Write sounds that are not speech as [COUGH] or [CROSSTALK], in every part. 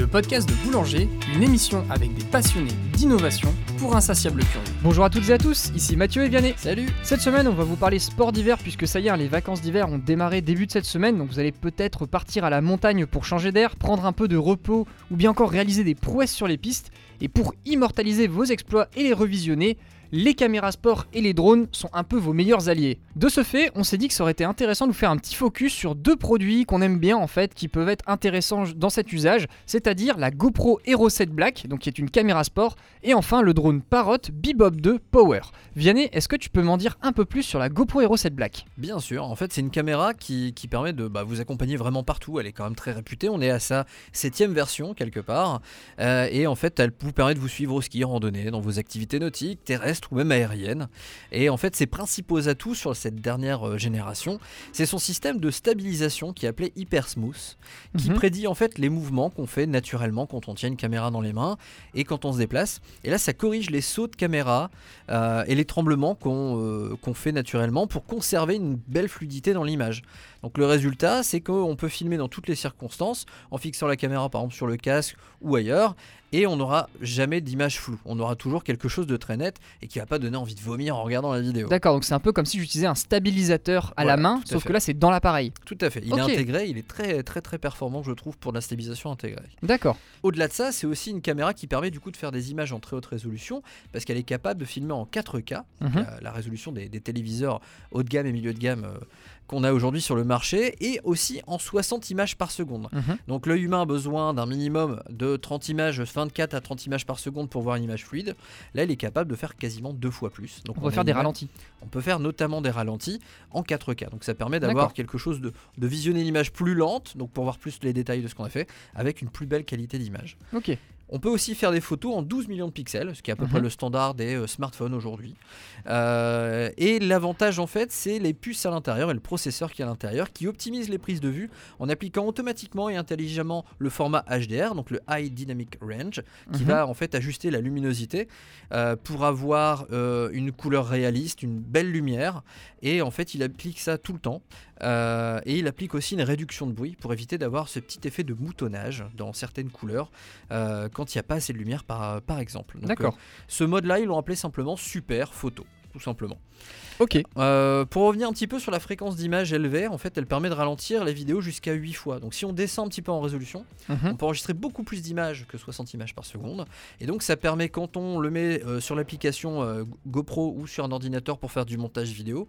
le podcast de Boulanger, une émission avec des passionnés d'innovation pour insatiables curieux. Bonjour à toutes et à tous, ici Mathieu et Vianney. Salut Cette semaine, on va vous parler sport d'hiver puisque ça y est, hein, les vacances d'hiver ont démarré début de cette semaine, donc vous allez peut-être partir à la montagne pour changer d'air, prendre un peu de repos ou bien encore réaliser des prouesses sur les pistes. Et pour immortaliser vos exploits et les revisionner, les caméras sport et les drones sont un peu vos meilleurs alliés. De ce fait, on s'est dit que ça aurait été intéressant de vous faire un petit focus sur deux produits qu'on aime bien en fait, qui peuvent être intéressants dans cet usage, c'est-à-dire la GoPro Hero 7 Black, donc qui est une caméra sport, et enfin le drone Parrot Bebop 2 Power. Vianney, est-ce que tu peux m'en dire un peu plus sur la GoPro Hero 7 Black? Bien sûr, en fait c'est une caméra qui, permet de bah, vous accompagner vraiment partout, elle est quand même très réputée, on est à sa septième version quelque part, euh, et en fait elle vous permet de vous suivre au ski, en randonnée, dans vos activités nautiques, terrestres ou même aériennes. Et en fait ses principaux atouts sur cette dernière euh, génération, c'est son système de stabilisation qui est appelé Hyper Smooth, qui Mhm. prédit en fait les mouvements qu'on fait naturellement quand on tient une caméra dans les mains et quand on se déplace. Et là ça corrige les sauts de caméra euh, et les tremblements qu'on euh, qu'on fait naturellement pour conserver une belle fluidité dans l'image. Donc le résultat, c'est qu'on peut filmer dans toutes les circonstances en fixant la caméra par exemple sur le casque ou ailleurs et on n'aura jamais d'image floue. On aura toujours quelque chose de très net et qui va pas donner envie de vomir en regardant la vidéo. D'accord, donc c'est un peu comme si j'utilisais un stabilisateur à la main, à sauf fait. que là c'est dans l'appareil. Tout à fait. Il est intégré, il est très très très performant je trouve pour la stabilisation intégrée. D'accord. Au-delà de ça, c'est aussi une caméra qui permet du coup de faire des images en très haute résolution parce qu'elle est capable de filmer en 4K, Mhm. la, la résolution des, des téléviseurs haut de gamme et milieu de gamme euh, qu'on a aujourd'hui sur le marché, et aussi en 60 images par seconde. Mhm. Donc l'œil humain a besoin d'un minimum de 30 images, 24 à 30 images par seconde pour voir une image fluide. Là, il est capable de faire quasiment deux fois plus. Donc On a faire des ralentis. On peut faire notamment des ralentis en 4K. Donc ça permet d'avoir quelque chose de, de visionner l'image plus lente, donc pour voir plus les détails de ce qu'on a fait, avec une plus belle qualité d'image. Ok. On peut aussi faire des photos en 12 millions de pixels, ce qui est à peu Mhm. près le standard des euh, smartphones aujourd'hui. Euh, et l'avantage en fait, c'est les puces à l'intérieur et le processeur qui est à l'intérieur qui optimise les prises de vue en appliquant automatiquement et intelligemment le format HDR, donc le High Dynamic Range, qui Mhm. va en fait ajuster la luminosité euh, pour avoir une couleur réaliste, une belle lumière. Et en fait, il applique ça tout le temps. Euh, et il applique aussi une réduction de bruit pour éviter d'avoir ce petit effet de moutonnage dans certaines couleurs euh, quand il n'y a pas assez de lumière par, par exemple. D'accord. euh, ce mode-là, ils l'ont appelé simplement super photo, tout simplement. Ok. Euh, pour revenir un petit peu sur la fréquence d'image élevée, en fait, elle permet de ralentir les vidéos jusqu'à 8 fois. Donc si on descend un petit peu en résolution, Mhm. on peut enregistrer beaucoup plus d'images que 60 images par seconde. Et donc ça permet, quand on le met euh, sur l'application euh, GoPro ou sur un ordinateur pour faire du montage vidéo,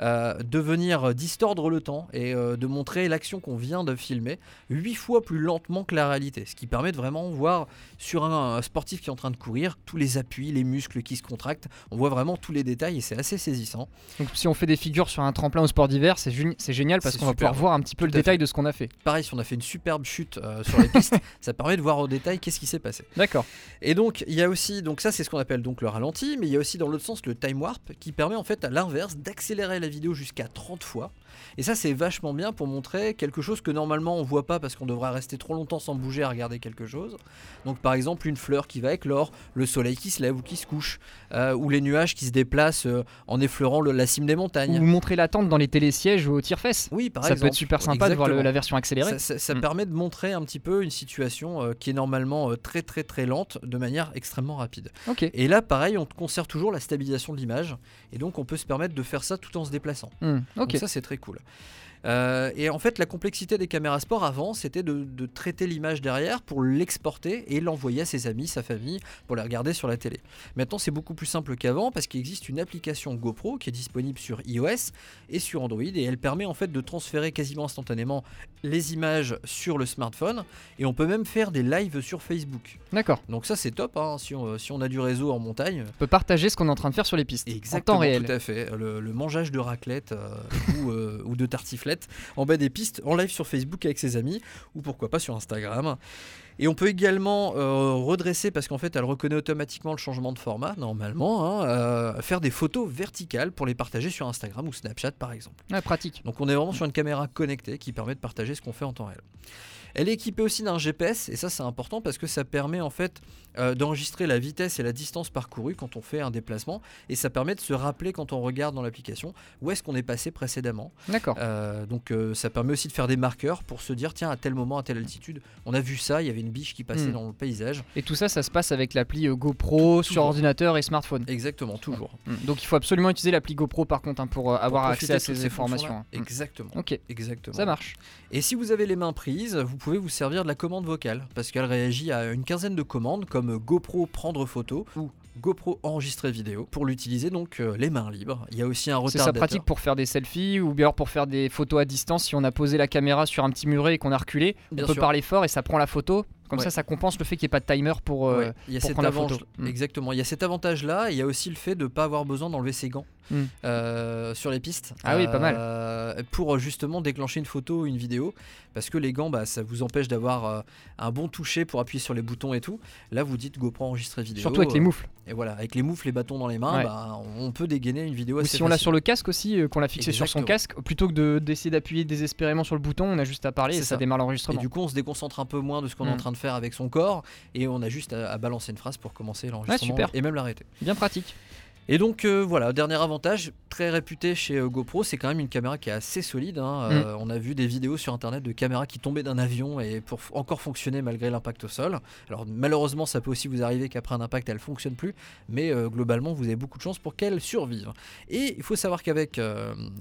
de venir distordre le temps et de montrer l'action qu'on vient de filmer 8 fois plus lentement que la réalité. Ce qui permet de vraiment voir sur un, un sportif qui est en train de courir tous les appuis, les muscles qui se contractent. On voit vraiment tous les détails et c'est assez saisissant. Donc si on fait des figures sur un tremplin au sport d'hiver, c'est gén- c'est génial parce qu'on va pouvoir voir un petit peu le Tout détail fait. de ce qu'on a fait. Pareil, si on a fait une superbe chute euh, sur les pistes, [LAUGHS] ça permet de voir au détail qu'est-ce qui s'est passé. D'accord. Et donc, il y a aussi, donc ça c'est ce qu'on appelle donc le ralenti, mais il y a aussi dans l'autre sens le time warp qui permet en fait à l'inverse d'accélérer la vidéo jusqu'à 30 fois. Et ça c'est vachement bien pour montrer quelque chose que normalement on voit pas parce qu'on devrait rester trop longtemps sans bouger à regarder quelque chose. Donc par exemple une fleur qui va éclore, le soleil qui se lève ou qui se couche, euh, ou les nuages qui se déplacent euh, en effleurant le- la cime des Ou montagnes. vous montrer l'attente dans les télésièges ou au tire-fesses. Oui, par Ça peut exemple. être super sympa de voir le- la version accélérée. Ça, ça- ça Mm. permet de montrer un petit peu une situation euh, qui est normalement très très très lente de manière extrêmement rapide. Ok. Et là, pareil, on conserve toujours la stabilisation de l'image et donc on peut se permettre de faire ça tout en se déplaçant. Donc ça, c'est très cool cool. Euh, et en fait, la complexité des caméras sport avant, c'était de, de traiter l'image derrière pour l'exporter et l'envoyer à ses amis, sa famille, pour la regarder sur la télé. Maintenant, c'est beaucoup plus simple qu'avant parce qu'il existe une application GoPro qui est disponible sur iOS et sur Android et elle permet en fait de transférer quasiment instantanément les images sur le smartphone et on peut même faire des lives sur Facebook. D'accord. Donc ça, c'est top hein, si, on, si on a du réseau en montagne. On peut partager ce qu'on est en train de faire sur les pistes. Exactement, En temps réel. tout à fait. Le, le mangeage de raclette euh, [LAUGHS] ou, euh, ou de tartiflette en bas des pistes, en live sur Facebook avec ses amis, ou pourquoi pas sur Instagram. Et on peut également euh, redresser, parce qu'en fait elle reconnaît automatiquement le changement de format, normalement, hein, euh, faire des photos verticales pour les partager sur Instagram ou Snapchat par exemple. Ouais, pratique. Donc on est vraiment sur une caméra connectée qui permet de partager ce qu'on fait en temps réel. Elle est équipée aussi d'un GPS et ça c'est important parce que ça permet en fait euh, d'enregistrer la vitesse et la distance parcourue quand on fait un déplacement et ça permet de se rappeler quand on regarde dans l'application où est-ce qu'on est passé précédemment. D'accord. Euh, donc euh, ça permet aussi de faire des marqueurs pour se dire tiens à tel moment à telle altitude on a vu ça il y avait une biche qui passait Hmm. dans le paysage. Et tout ça, ça se passe avec l'appli GoPro sur toujours. ordinateur et smartphone. Exactement toujours. Mm. Donc il faut absolument utiliser l'appli GoPro par contre hein, pour avoir accès à toutes ces ces informations. hein. Mm. Exactement. Ok, Exactement. ça marche. Et si vous avez les mains prises, vous pouvez vous servir de la commande vocale parce qu'elle réagit à une quinzaine de commandes comme GoPro prendre photo ou GoPro enregistrer vidéo pour l'utiliser donc euh, les mains libres. Il y a aussi un C'est retardateur. ça pratique pour faire des selfies ou bien pour faire des photos à distance. Si on a posé la caméra sur un petit muret et qu'on a reculé, Bien on peut sûr. parler fort et ça prend la photo. Comme Ouais. ça, ça compense le fait qu'il n'y ait pas de timer pour. euh, Ouais, il y a pour cet prendre la avantage- photo. Mm. Exactement. Il y a cet avantage-là. et Il y a aussi le fait de ne pas avoir besoin d'enlever ses gants Mm. euh, sur les pistes. Ah oui, pas mal. Euh, Pour justement déclencher une photo ou une vidéo. Parce que les gants, bah, ça vous empêche d'avoir un bon toucher pour appuyer sur les boutons et tout. Là, vous dites GoPro enregistrer vidéo. Surtout avec les moufles. Et voilà, avec les moufles, les bâtons dans les mains, Ouais. bah, on peut dégainer une vidéo Ou assez si on l'a sur le casque aussi, qu'on l'a fixé sur son casque, plutôt que de- d'essayer d'appuyer désespérément sur le bouton, on a juste à parler et ça, ça. démarre Et l'enregistrement. du coup, on se déconcentre un peu moins de ce qu'on est en Mm. train de faire avec son corps, et on a juste à, à balancer une phrase pour commencer l'enregistrement super. et même l'arrêter. Bien pratique. Et donc euh, voilà, dernier avantage, très réputé chez euh, GoPro, c'est quand même une caméra qui est assez solide. hein. Mm. Euh, on a vu des vidéos sur internet de caméras qui tombaient d'un avion et pour encore fonctionner malgré l'impact au sol. Alors malheureusement, ça peut aussi vous arriver qu'après un impact, elle fonctionne plus, mais globalement, vous avez beaucoup de chances pour qu'elle survive. Et il faut savoir qu'avec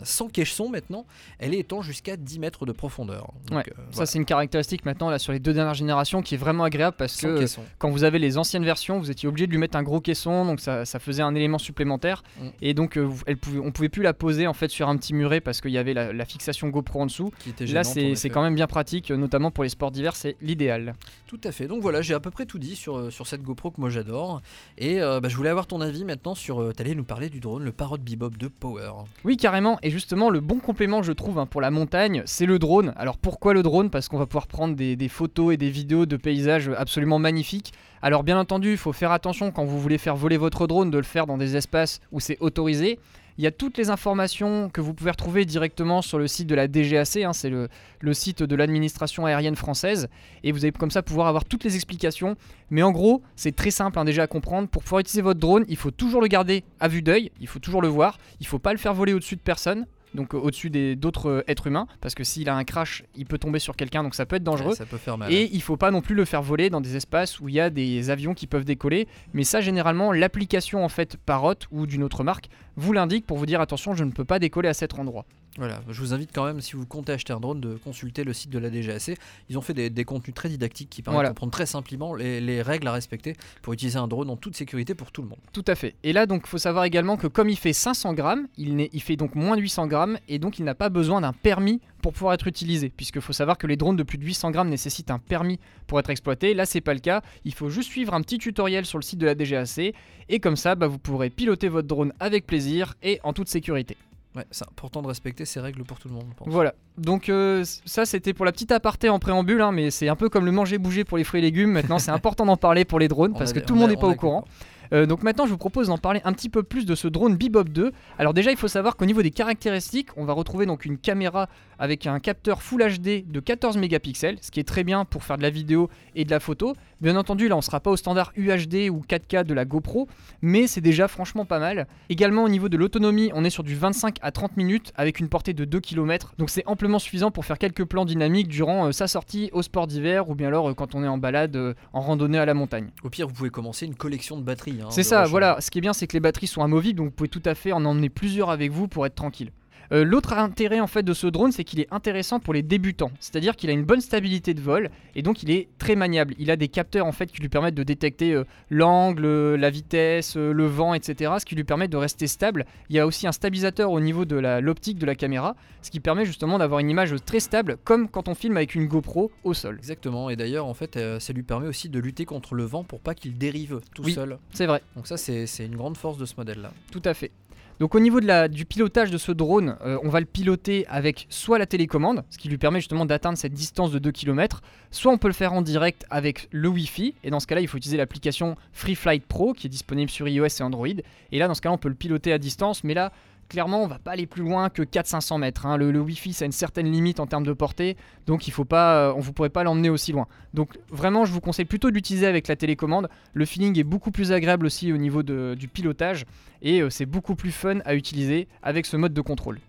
100 caissons maintenant, elle est étanche jusqu'à 10 mètres de profondeur. Donc, Ouais, Ça, c'est une caractéristique maintenant là sur les deux dernières générations qui est vraiment agréable parce 100 que quand vous avez les anciennes versions, vous étiez obligé de lui mettre un gros caisson, donc ça, ça faisait un élément supplémentaire. Mm. Et donc, euh, elle pouvait, on pouvait plus la poser en fait sur un petit muret parce qu'il y avait la, la fixation GoPro en dessous. Qui était Là, gênante, c'est quand même bien pratique, notamment pour les sports d'hiver, c'est l'idéal. Tout à fait. Donc voilà, j'ai à peu près tout dit sur, euh, sur cette GoPro que moi j'adore. Et euh, bah, je voulais avoir ton avis maintenant sur. Euh, T'allais nous parler du drone, le Parrot Bebop de Power. Oui, carrément. Et justement, le bon complément, je trouve, hein, pour la montagne, c'est le drone. Alors pourquoi le drone? Parce qu'on va pouvoir prendre des, des photos et des vidéos de paysages absolument magnifiques. Alors bien entendu, il faut faire attention quand vous voulez faire voler votre drone de le faire dans des espaces où c'est autorisé. Il y a toutes les informations que vous pouvez retrouver directement sur le site de la DGAC, hein, c'est le, site de l'administration aérienne française, et vous allez comme ça pouvoir avoir toutes les explications. Mais en gros, c'est très simple hein, déjà à comprendre. Pour pouvoir utiliser votre drone, il faut toujours le garder à vue d'œil, il faut toujours le voir, il faut pas le faire voler au-dessus de personne. Donc euh, au-dessus des- d'autres euh, êtres humains, parce que s'il a un crash, il peut tomber sur quelqu'un, donc ça peut être dangereux. Ouais, ça peut faire mal. Et il faut pas non plus le faire voler dans des espaces où il y a des avions qui peuvent décoller. Mais ça, généralement, l'application en fait Parrot ou d'une autre marque vous l'indique pour vous dire attention, je ne peux pas décoller à cet endroit. Voilà, je vous invite quand même, si vous comptez acheter un drone, de consulter le site de la DGAC. Ils ont fait des, des contenus très didactiques qui permettent Voilà. de comprendre très simplement les, les règles à respecter pour utiliser un drone en toute sécurité pour tout le monde. Tout à fait. Et là, donc, faut savoir également que comme il fait 500 grammes, il, fait donc moins de 800 grammes et donc il n'a pas besoin d'un permis pour pouvoir être utilisé. Puisque faut savoir que les drones de plus de 800 grammes nécessitent un permis pour être exploités. Là, c'est pas le cas. Il faut juste suivre un petit tutoriel sur le site de la DGAC et comme ça, bah, vous pourrez piloter votre drone avec plaisir et en toute sécurité. Ouais, c'est important de respecter ces règles pour tout le monde, je pense. Voilà. Donc euh, ça, c'était pour la petite aparté en préambule, hein, mais c'est un peu comme le manger-bouger pour les fruits et légumes. Maintenant, c'est [LAUGHS] important d'en parler pour les drones On parce a- que tout le monde n'est pas au courant. Euh, donc maintenant, je vous propose d'en parler un petit peu plus de ce drone Bebop 2. Alors déjà, il faut savoir qu'au niveau des caractéristiques, on va retrouver donc une caméra avec un capteur Full HD de 14 mégapixels, ce qui est très bien pour faire de la vidéo et de la photo. Bien entendu, là, on sera pas au standard UHD ou 4K de la GoPro, mais c'est déjà franchement pas mal. Également, au niveau de l'autonomie, on est sur du 25 à 30 minutes avec une portée de 2 km. Donc c'est amplement suffisant pour faire quelques plans dynamiques durant euh, sa sortie au sport d'hiver ou bien alors euh, quand on est en balade euh, en randonnée à la montagne. Au pire, vous pouvez commencer une collection de batteries. hein, C'est ça, voilà. Ce qui est bien, c'est que les batteries sont amovibles, donc vous pouvez tout à fait en emmener plusieurs avec vous pour être tranquille. Euh, L'autre intérêt en fait de ce drone, c'est qu'il est intéressant pour les débutants. C'est-à-dire qu'il a une bonne stabilité de vol et donc il est très maniable. Il a des capteurs en fait qui lui permettent de détecter euh, l'angle, euh, la vitesse, euh, le vent, etc. Ce qui lui permet de rester stable. Il y a aussi un stabilisateur au niveau de l'optique de la caméra, ce qui permet justement d'avoir une image très stable, comme quand on filme avec une GoPro au sol. Exactement, et d'ailleurs, en fait, ça lui permet aussi de lutter contre le vent pour pas qu'il dérive tout Oui. seul. C'est vrai. Donc ça, c'est une grande force de ce modèle-là. Tout à fait. Donc au niveau du pilotage de ce drone, euh, on va le piloter avec soit la télécommande, ce qui lui permet justement d'atteindre cette distance de 2 km, soit on peut le faire en direct avec le Wi-Fi, et dans ce cas-là il faut utiliser l'application Free Flight Pro qui est disponible sur iOS et Android, et là dans ce cas-là on peut le piloter à distance, mais là clairement, on va pas aller plus loin que 400-500 mètres. hein. Le, Wi-Fi, ça a une certaine limite en termes de portée, donc il faut pas, euh, on vous pourrez pas l'emmener aussi loin. Donc vraiment, je vous conseille plutôt d'utiliser avec la télécommande. Le feeling est beaucoup plus agréable aussi au niveau du pilotage et euh, c'est beaucoup plus fun à utiliser avec ce mode de contrôle.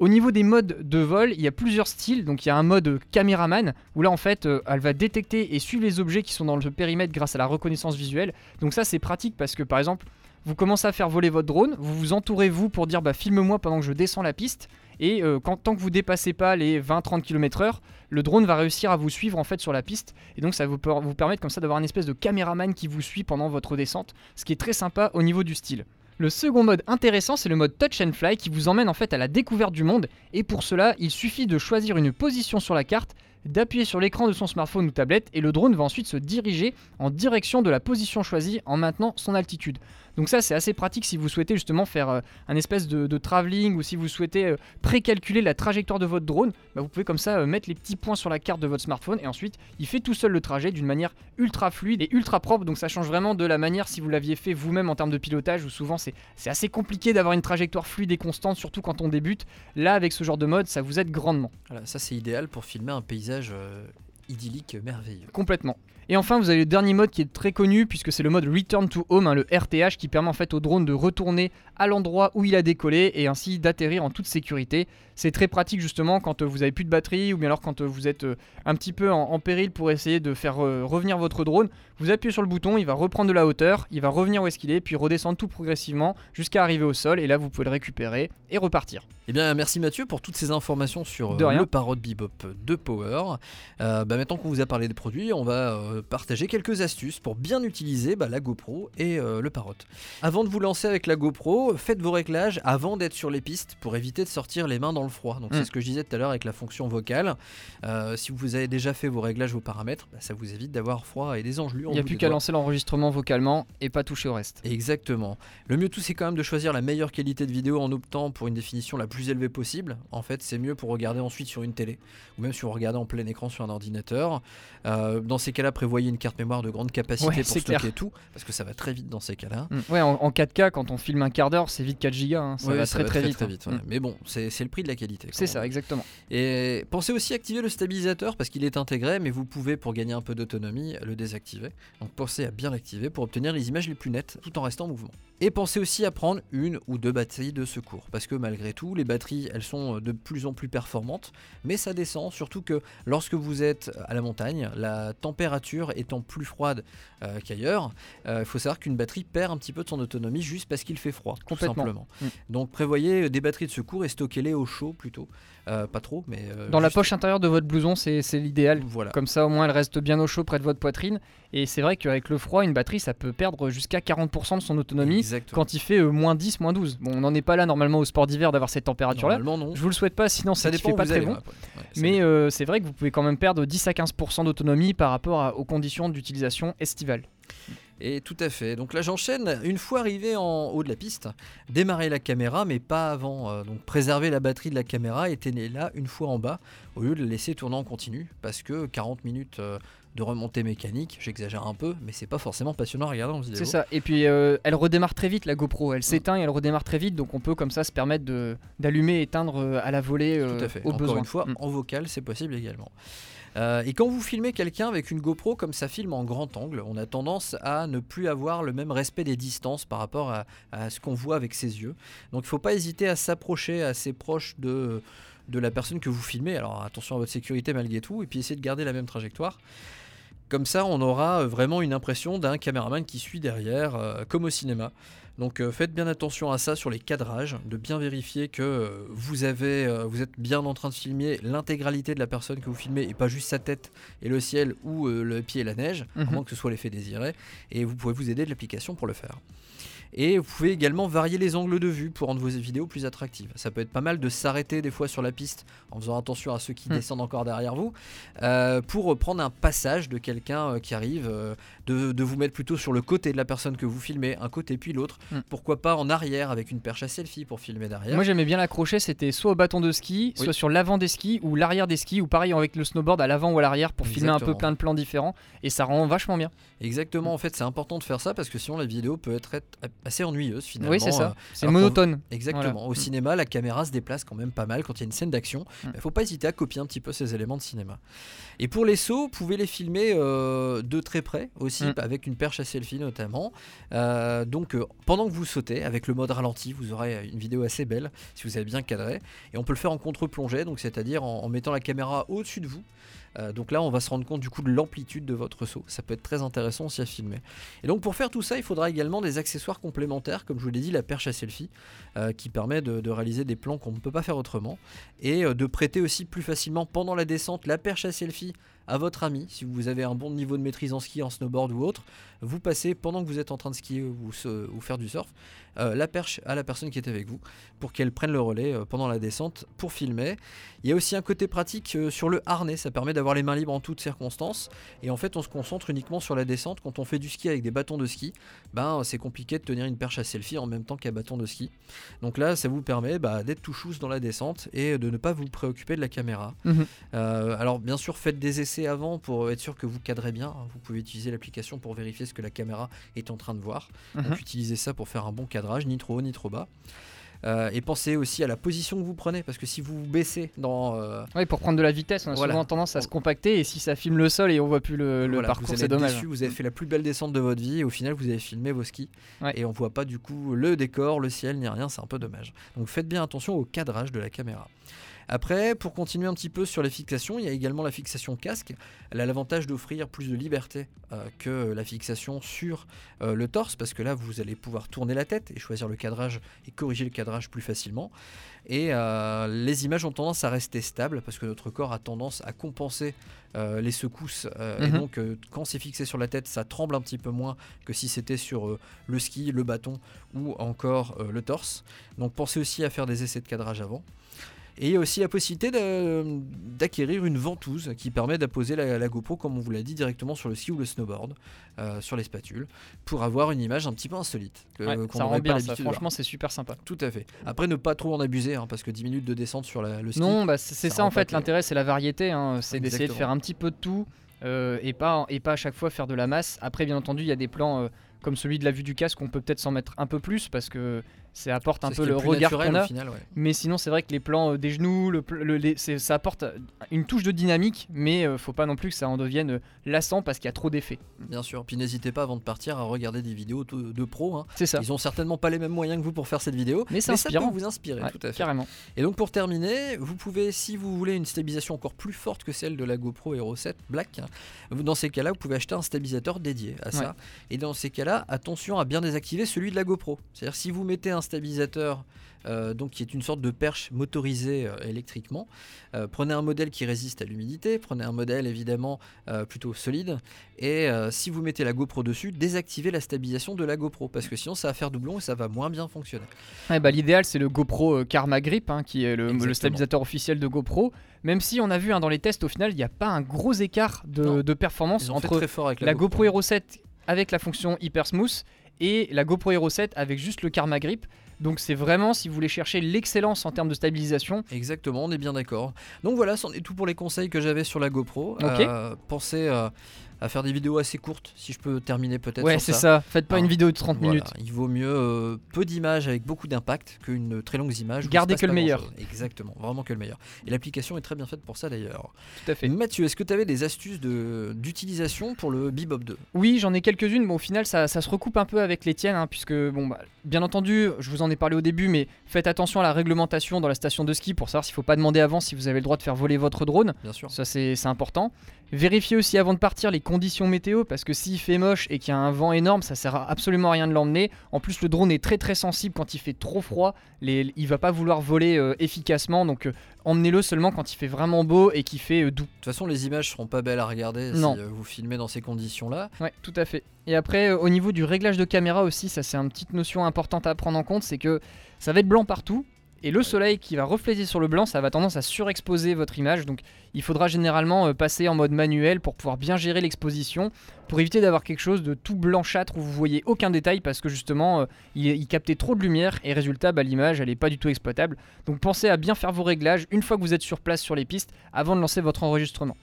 Au niveau des modes de vol, il y a plusieurs styles. Donc il y a un mode caméraman où là en fait euh, elle va détecter et suivre les objets qui sont dans le périmètre grâce à la reconnaissance visuelle. Donc ça c'est pratique parce que par exemple vous commencez à faire voler votre drone, vous vous entourez vous pour dire bah filme-moi pendant que je descends la piste et euh, quand, tant que vous dépassez pas les 20-30 km/h, le drone va réussir à vous suivre en fait sur la piste et donc ça va vous, per- vous permettre comme ça d'avoir une espèce de caméraman qui vous suit pendant votre descente, ce qui est très sympa au niveau du style. Le second mode intéressant, c'est le mode Touch and Fly qui vous emmène en fait à la découverte du monde. Et pour cela, il suffit de choisir une position sur la carte, d'appuyer sur l'écran de son smartphone ou tablette, et le drone va ensuite se diriger en direction de la position choisie en maintenant son altitude. Donc ça, c'est assez pratique si vous souhaitez justement faire euh, un espèce de, de travelling ou si vous souhaitez euh, précalculer la trajectoire de votre drone. bah, vous pouvez comme ça euh, mettre les petits points sur la carte de votre smartphone et ensuite il fait tout seul le trajet d'une manière ultra fluide et ultra propre. Donc ça change vraiment de la manière si vous l'aviez fait vous-même en termes de pilotage où souvent c'est c'est assez compliqué d'avoir une trajectoire fluide et constante, surtout quand on débute. Là, avec ce genre de mode, ça vous aide grandement. Voilà, ça c'est idéal pour filmer un paysage euh, idyllique merveilleux. Complètement. Et enfin, vous avez le dernier mode qui est très connu puisque c'est le mode Return to Home, hein, le RTH, qui permet en fait au drone de retourner à l'endroit où il a décollé et ainsi d'atterrir en toute sécurité. C'est très pratique justement quand euh, vous avez plus de batterie ou bien alors quand euh, vous êtes un petit peu en, péril pour essayer de faire revenir votre drone. Vous appuyez sur le bouton, il va reprendre de la hauteur, il va revenir où est-ce qu'il est, puis redescendre tout progressivement jusqu'à arriver au sol et là vous pouvez le récupérer et repartir. Eh bien, merci Mathieu pour toutes ces informations sur De euh, le Parrot Bebop de Power. Euh, bah, maintenant qu'on vous a parlé des produits, on va euh, partager quelques astuces pour bien utiliser bah, la GoPro et euh, le Parrot. Avant de vous lancer avec la GoPro, faites vos réglages avant d'être sur les pistes pour éviter de sortir les mains dans le froid. Donc, Mm. c'est ce que je disais tout à l'heure avec la fonction vocale. Si vous avez déjà fait vos réglages, vos paramètres, bah, ça vous évite d'avoir froid et des engelures. Il n'y a plus qu'à lancer l'enregistrement vocalement et pas toucher au reste. Exactement. Le mieux tout c'est quand même de choisir la meilleure qualité de vidéo en optant pour une définition la plus élevée possible. En fait c'est mieux pour regarder ensuite sur une télé ou même si vous regardez en plein écran sur un ordinateur. Euh, dans ces cas-là prévoyez une carte mémoire de grande capacité Ouais, pour stocker clair. tout parce que ça va très vite dans ces cas-là. Mm. Ouais, en, en 4K, quand on filme un quart d'heure, c'est vite 4 gigas. hein. Ça Ouais, va très très, vite. hein. ouais. Mm. Mais bon, c'est le prix de la qualité. C'est on ça, exactement. Et pensez aussi à activer le stabilisateur parce qu'il est intégré, mais vous pouvez, pour gagner un peu d'autonomie, le désactiver. Donc pensez à bien l'activer pour obtenir les images les plus nettes tout en restant en mouvement. Et pensez aussi à prendre une ou deux batteries de secours parce que malgré tout, les batteries elles sont de plus en plus performantes, mais ça descend surtout que lorsque vous êtes à la montagne, la température étant plus froide euh, qu'ailleurs, euh, il faut savoir qu'une batterie perd un petit peu de son autonomie juste parce qu'il fait froid, tout simplement. Mm. Donc prévoyez des batteries de secours et stockez-les au chaud plutôt. Euh, pas trop, mais. euh, Dans la poche intérieure de votre blouson, c'est l'idéal. Voilà. Comme ça, au moins, elle reste bien au chaud près de votre poitrine. Et c'est vrai qu'avec le froid, une batterie, ça peut perdre jusqu'à 40% de son autonomie Exactement. quand il fait euh, moins 10, moins 12. Bon, on n'en est pas là normalement au sport d'hiver d'avoir cette température-là. Non. Je vous le souhaite pas, sinon Ça dépend fait pas très bon. ouais, ça Mais c'est vrai que vous pouvez quand même perdre 10 à 15% d'autonomie par rapport à- aux conditions d'utilisation estivale. Et tout à fait. Donc là, j'enchaîne. Une fois arrivé en haut de la piste, démarrer la caméra, mais pas avant. Euh, donc préserver la batterie de la caméra et là une fois en bas, au lieu de la laisser tourner en continu, parce que 40 minutes euh, de remontée mécanique, j'exagère un peu, mais c'est pas forcément passionnant à regarder en vidéo. C'est ça. Et puis euh, elle redémarre très vite la GoPro. Elle s'éteint et elle redémarre très vite. Donc on peut comme ça se permettre de- d'allumer et éteindre à la volée euh, Tout à fait. au Encore besoin. une fois, Mm. en vocal, c'est possible également. Euh, et quand vous filmez quelqu'un avec une GoPro, comme ça filme en grand angle, on a tendance à ne plus avoir le même respect des distances par rapport à, ce qu'on voit avec ses yeux. Donc il ne faut pas hésiter à s'approcher assez proche de, de la personne que vous filmez. Alors attention à votre sécurité malgré tout, et puis essayez de garder la même trajectoire. Comme ça, on aura vraiment une impression d'un caméraman qui suit derrière, euh, comme au cinéma. Donc euh, faites bien attention à ça sur les cadrages, de bien vérifier que euh, vous, avez, euh, vous êtes bien en train de filmer l'intégralité de la personne que vous filmez et pas juste sa tête et le ciel ou le pied et la neige, à Mhm. moins que ce soit l'effet désiré. Et vous pouvez vous aider de l'application pour le faire. Et vous pouvez également varier les angles de vue pour rendre vos vidéos plus attractives. Ça peut être pas mal de s'arrêter des fois sur la piste en faisant attention à ceux qui Hmm. descendent encore derrière vous euh, pour prendre un passage de quelqu'un euh, qui arrive, euh, de, de vous mettre plutôt sur le côté de la personne que vous filmez, un côté puis l'autre. Hmm. Pourquoi pas en arrière avec une perche à selfie pour filmer derrière. Moi j'aimais bien l'accrocher, c'était soit au bâton de ski, Oui. soit sur l'avant des skis ou l'arrière des skis, ou pareil avec le snowboard à l'avant ou à l'arrière pour filmer un peu plein de plans différents. Et ça rend vachement bien. Exactement, en fait c'est important de faire ça parce que sinon la vidéo peut être, assez ennuyeuse finalement. Oui, c'est ça. euh, C'est qu'on- monotone. Exactement. Voilà. Au cinéma, la caméra se déplace quand même pas mal quand il y a une scène d'action. Mm. Il faut pas hésiter à copier un petit peu ces éléments de cinéma. Et pour les sauts, vous pouvez les filmer euh, de très près aussi, Mm. avec une perche à selfie notamment. Euh, donc euh, pendant que vous sautez, avec le mode ralenti, vous aurez une vidéo assez belle si vous avez bien cadré. Et on peut le faire en contre-plongée, donc c'est-à-dire en, en mettant la caméra au-dessus de vous. Euh, donc là, on va se rendre compte du coup de l'amplitude de votre saut. Ça peut être très intéressant aussi à filmer. Et donc pour faire tout ça, il faudra également des accessoires complémentaires, comme je vous l'ai dit, la perche à selfie, euh, qui permet de, de réaliser des plans qu'on ne peut pas faire autrement, et euh, de prêter aussi plus facilement pendant la descente la perche à selfie à votre ami. Si vous avez un bon niveau de maîtrise en ski, en snowboard ou autre, vous passez pendant que vous êtes en train de skier ou, se- ou faire du surf, euh, la perche à la personne qui est avec vous, pour qu'elle prenne le relais euh, pendant la descente pour filmer. Il y a aussi un côté pratique euh, sur le harnais, ça permet d'avoir les mains libres en toutes circonstances. Et en fait, on se concentre uniquement sur la descente. Quand on fait du ski avec des bâtons de ski, ben, c'est compliqué de tenir une perche à selfie en même temps qu'un bâton de ski. Donc là, ça vous permet bah, d'être tout chousse dans la descente et de ne pas vous préoccuper de la caméra. Mhm. Euh, alors bien sûr, faites des essais avant pour être sûr que vous cadrez bien. Vous pouvez utiliser l'application pour vérifier ce que la caméra est en train de voir. Mhm. Donc utilisez ça pour faire un bon cadrage, ni trop haut ni trop bas. Euh, et pensez aussi à la position que vous prenez, parce que si vous vous baissez dans... euh, Ouais, pour prendre de la vitesse, on a Voilà. souvent tendance à se compacter et si ça filme le sol et on voit plus le, le voilà, parcours, c'est dommage. déçu, vous avez fait la plus belle descente de votre vie et au final vous avez filmé vos skis Ouais. et on voit pas du coup le décor, le ciel ni rien, c'est un peu dommage. Donc faites bien attention au cadrage de la caméra. Après, pour continuer un petit peu sur les fixations, il y a également la fixation casque. Elle a l'avantage d'offrir plus de liberté euh, que la fixation sur euh, le torse, parce que là, vous allez pouvoir tourner la tête et choisir le cadrage et corriger le cadrage plus facilement. Et euh, les images ont tendance à rester stables, parce que notre corps a tendance à compenser les secousses. Et Mhm. donc, quand c'est fixé sur la tête, ça tremble un petit peu moins que si c'était sur le ski, le bâton ou encore le torse. Donc, pensez aussi à faire des essais de cadrage avant. Et il y a aussi la possibilité d'acquérir une ventouse qui permet d'apposer la, la GoPro, comme on vous l'a dit, directement sur le ski ou le snowboard, euh, sur les spatules, pour avoir une image un petit peu insolite. que- Ouais, qu'on ça rend pas bien, ça. franchement c'est super sympa. Tout à fait. Après, ne pas trop en abuser, hein, parce que 10 minutes de descente sur la- le ski. Non, bah, c'est ça en fait l'intérêt, c'est la variété, hein, c'est d'essayer de faire un petit peu de tout euh, et, pas, et pas à chaque fois faire de la masse. Après, bien entendu, il y a des plans euh, comme celui de la vue du casque, on peut peut-être s'en mettre un peu plus parce que ça apporte un peu le regard qu'on a. au final, ouais. Mais sinon, c'est vrai que les plans euh, des genoux, le, le- les- ça apporte une touche de dynamique, mais euh, faut pas non plus que ça en devienne euh, lassant parce qu'il y a trop d'effets. Bien sûr. Puis n'hésitez pas avant de partir à regarder des vidéos de, de pros. hein. C'est ça. Ils ont certainement pas les mêmes moyens que vous pour faire cette vidéo, Mais mais ça peut vous inspirer, Ouais, tout à fait. Carrément. Et donc pour terminer, vous pouvez, si vous voulez une stabilisation encore plus forte que celle de la GoPro Hero 7 Black, dans ces cas-là, vous pouvez acheter un stabilisateur dédié à ça. Ouais. Et dans ces cas-là, attention à bien désactiver celui de la GoPro. C'est-à-dire si vous mettez un stabilisateur euh, donc qui est une sorte de perche motorisée euh, électriquement. Euh, prenez un modèle qui résiste à l'humidité, prenez un modèle évidemment plutôt solide, et si vous mettez la GoPro dessus, désactivez la stabilisation de la GoPro, parce que sinon ça va faire doublon et ça va moins bien fonctionner. Ouais, bah, L'idéal, c'est le GoPro Karma Grip, hein, qui est le, stabilisateur officiel de GoPro. Même si on a vu hein, dans les tests, au final, il n'y a pas un gros écart de, de performance entre très fort avec la, la GoPro Hero 7 avec la fonction Hyper Smooth et la GoPro Hero 7 avec juste le Karma Grip. Donc c'est vraiment, si vous voulez chercher l'excellence en termes de stabilisation, Exactement, on est bien d'accord. Donc voilà, c'en est tout pour les conseils que j'avais sur la GoPro. Ok. Euh, pensez euh, à faire des vidéos assez courtes, si je peux terminer peut-être ouais, c'est ça. ça. Faites pas Alors, une vidéo de 30 Voilà, minutes. Il vaut mieux euh, peu d'images avec beaucoup d'impact qu'une très longue image. Gardez que le meilleur. Exactement, vraiment que le meilleur. Et l'application est très bien faite pour ça d'ailleurs. Tout à fait. Mathieu, est-ce que tu avais des astuces de- d'utilisation pour le Bebop 2 Oui, j'en ai quelques-unes, mais au final, ça, ça se recoupe un peu avec les tiennes, hein, puisque, bon, bah, bien entendu, je vous en ai parlé au début, mais faites attention à la réglementation dans la station de ski pour savoir s'il faut pas demander avant si vous avez le droit de faire voler votre drone. Bien sûr. Ça, c'est important. Vérifiez aussi avant de partir les conditions météo, parce que s'il fait moche et qu'il y a un vent énorme, ça sert à absolument à rien de l'emmener. En plus, le drone est très très sensible quand il fait trop froid. Les, il va pas vouloir voler euh, efficacement, donc euh, emmenez-le seulement quand il fait vraiment beau et qu'il fait euh, doux. De toute façon, les images seront pas belles à regarder Non. si vous filmez dans ces conditions-là. Ouais, tout à fait. Et après, au niveau du réglage de caméra aussi, ça c'est une petite notion importante à prendre en compte, c'est que ça va être blanc partout. Et le soleil qui va refléter sur le blanc, ça va tendance à surexposer votre image. Donc il faudra généralement euh, passer en mode manuel pour pouvoir bien gérer l'exposition, pour éviter d'avoir quelque chose de tout blanchâtre où vous voyez aucun détail parce que justement euh, il, captait trop de lumière et résultat bah, l'image elle est pas du tout exploitable. Donc pensez à bien faire vos réglages une fois que vous êtes sur place sur les pistes avant de lancer votre enregistrement.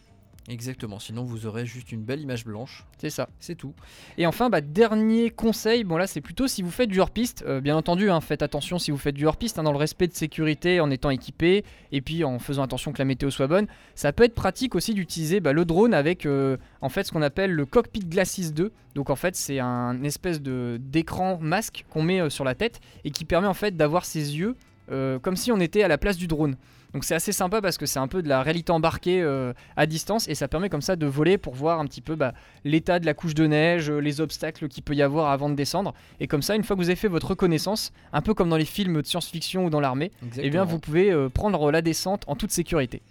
Exactement, sinon vous aurez juste une belle image blanche, C'est ça. c'est tout. Et enfin, bah, dernier conseil, bon là c'est plutôt si vous faites du hors-piste, euh, bien entendu, hein, faites attention si vous faites du hors-piste, hein, dans le respect de sécurité, en étant équipé, et puis en faisant attention que la météo soit bonne. Ça peut être pratique aussi d'utiliser bah, le drone avec euh, en fait ce qu'on appelle le Cockpit Glasses 2. Donc en fait c'est un espèce de d'écran masque qu'on met euh, sur la tête et qui permet en fait d'avoir ses yeux comme si on était à la place du drone. Donc c'est assez sympa parce que c'est un peu de la réalité embarquée euh, à distance et ça permet comme ça de voler pour voir un petit peu bah, l'état de la couche de neige, euh, les obstacles qu'il peut y avoir avant de descendre. Et comme ça, une fois que vous avez fait votre reconnaissance, un peu comme dans les films de science-fiction ou dans l'armée, eh bien vous pouvez euh, prendre la descente en toute sécurité.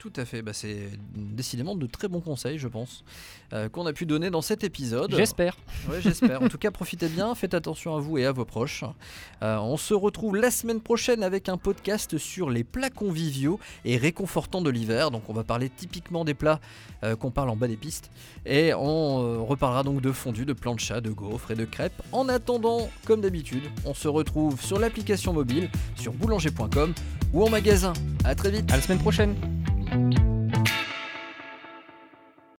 Tout à fait, bah, c'est décidément de très bons conseils, je pense, euh, qu'on a pu donner dans cet épisode. J'espère. Ouais, j'espère. en tout cas, profitez bien, faites attention à vous et à vos proches. Euh, on se retrouve la semaine prochaine avec un podcast sur les plats conviviaux et réconfortants de l'hiver. Donc, on va parler typiquement des plats euh, qu'on parle en bas des pistes. Et on reparlera donc de fondue, de plancha, de gaufres et de crêpes. En attendant, comme d'habitude, on se retrouve sur l'application mobile, sur boulanger.com ou en magasin. À très vite. À la semaine prochaine. thank you